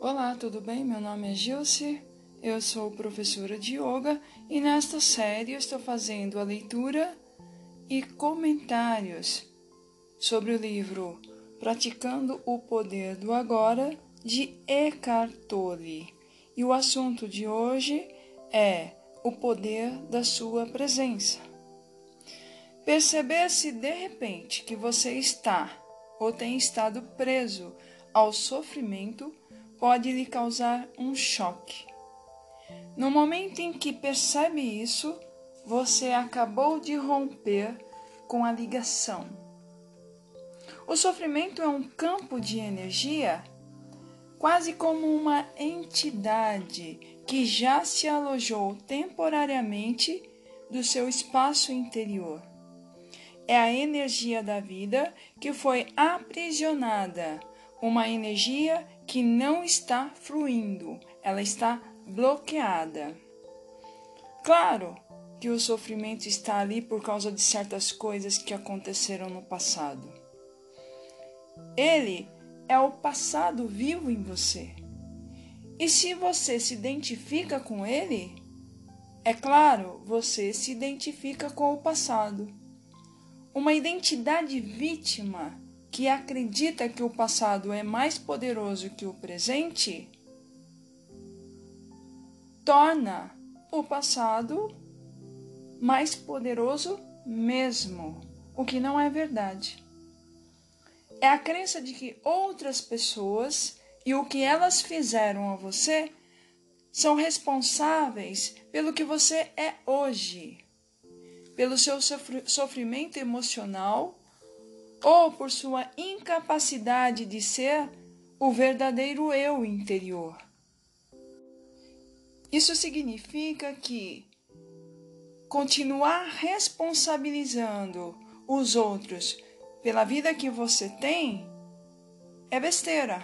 Olá, tudo bem? Meu nome é Gilce, eu sou professora de yoga e nesta série estou fazendo a leitura e comentários sobre o livro Praticando o Poder do Agora de Eckhart Tolle. E o assunto de hoje é o poder da sua presença. Perceber se de repente que você está ou tem estado preso ao sofrimento pode lhe causar um choque. No momento em que percebe isso, você acabou de romper com a ligação. O sofrimento é um campo de energia, quase como uma entidade que já se alojou temporariamente do seu espaço interior. É a energia da vida que foi aprisionada, uma energia que não está fluindo, ela está bloqueada. Claro que o sofrimento está ali por causa de certas coisas que aconteceram no passado. Ele é o passado vivo em você. E se você se identifica com ele, é claro, você se identifica com o passado. Uma identidade vítima que acredita que o passado é mais poderoso que o presente, torna o passado mais poderoso mesmo, o que não é verdade. É a crença de que outras pessoas e o que elas fizeram a você são responsáveis pelo que você é hoje, pelo seu sofrimento emocional ou por sua incapacidade de ser o verdadeiro eu interior. Isso significa que continuar responsabilizando os outros pela vida que você tem é besteira.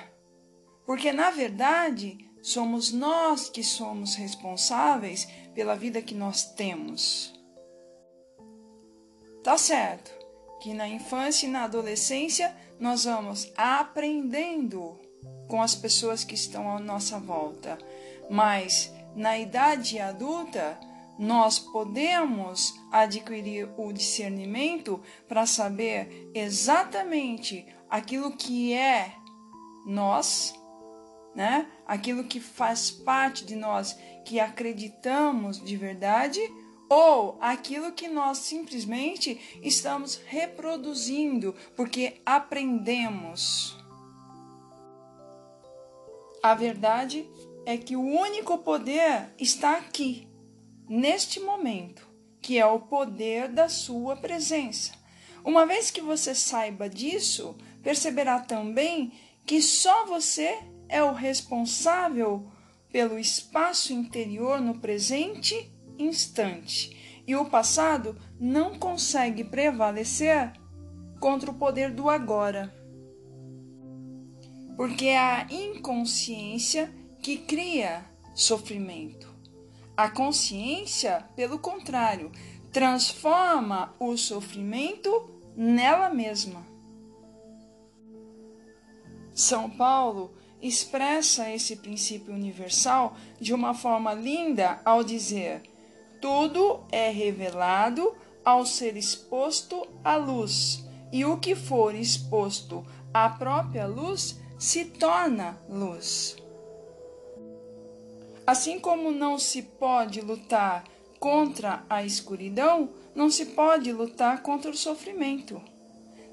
Porque na verdade, somos nós que somos responsáveis pela vida que nós temos. Tá certo que na infância e na adolescência nós vamos aprendendo com as pessoas que estão à nossa volta, mas na idade adulta nós podemos adquirir o discernimento para saber exatamente aquilo que é nós, né? Aquilo que faz parte de nós, que acreditamos de verdade ou aquilo que nós simplesmente estamos reproduzindo porque aprendemos. A verdade é que o único poder está aqui, neste momento, que é o poder da sua presença. Uma vez que você saiba disso, perceberá também que só você é o responsável pelo espaço interior no presente instante, e o passado não consegue prevalecer contra o poder do agora. Porque é a inconsciência que cria sofrimento. A consciência, pelo contrário, transforma o sofrimento nela mesma. São Paulo expressa esse princípio universal de uma forma linda ao dizer: tudo é revelado ao ser exposto à luz, e o que for exposto à própria luz se torna luz. Assim como não se pode lutar contra a escuridão, não se pode lutar contra o sofrimento.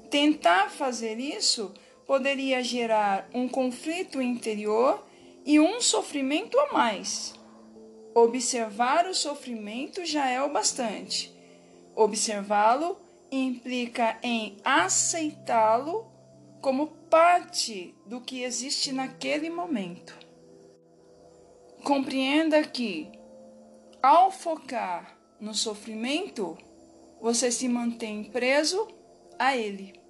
Tentar fazer isso poderia gerar um conflito interior e um sofrimento a mais. Observar o sofrimento já é o bastante. Observá-lo implica em aceitá-lo como parte do que existe naquele momento. Compreenda que, ao focar no sofrimento, você se mantém preso a ele.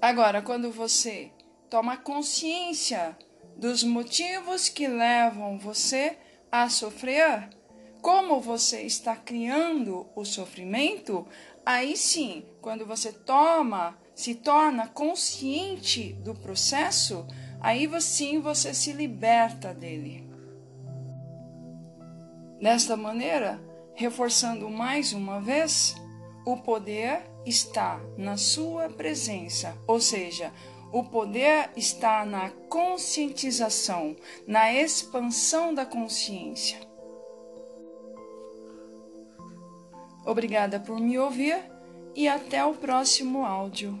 Agora, quando você toma consciência dos motivos que levam você a sofrer, como você está criando o sofrimento, aí sim, quando você toma, se torna consciente do processo, Aí sim você se liberta dele. Desta maneira, reforçando mais uma vez, o poder está na sua presença, ou seja, o poder está na conscientização, na expansão da consciência. Obrigada por me ouvir e até o próximo áudio.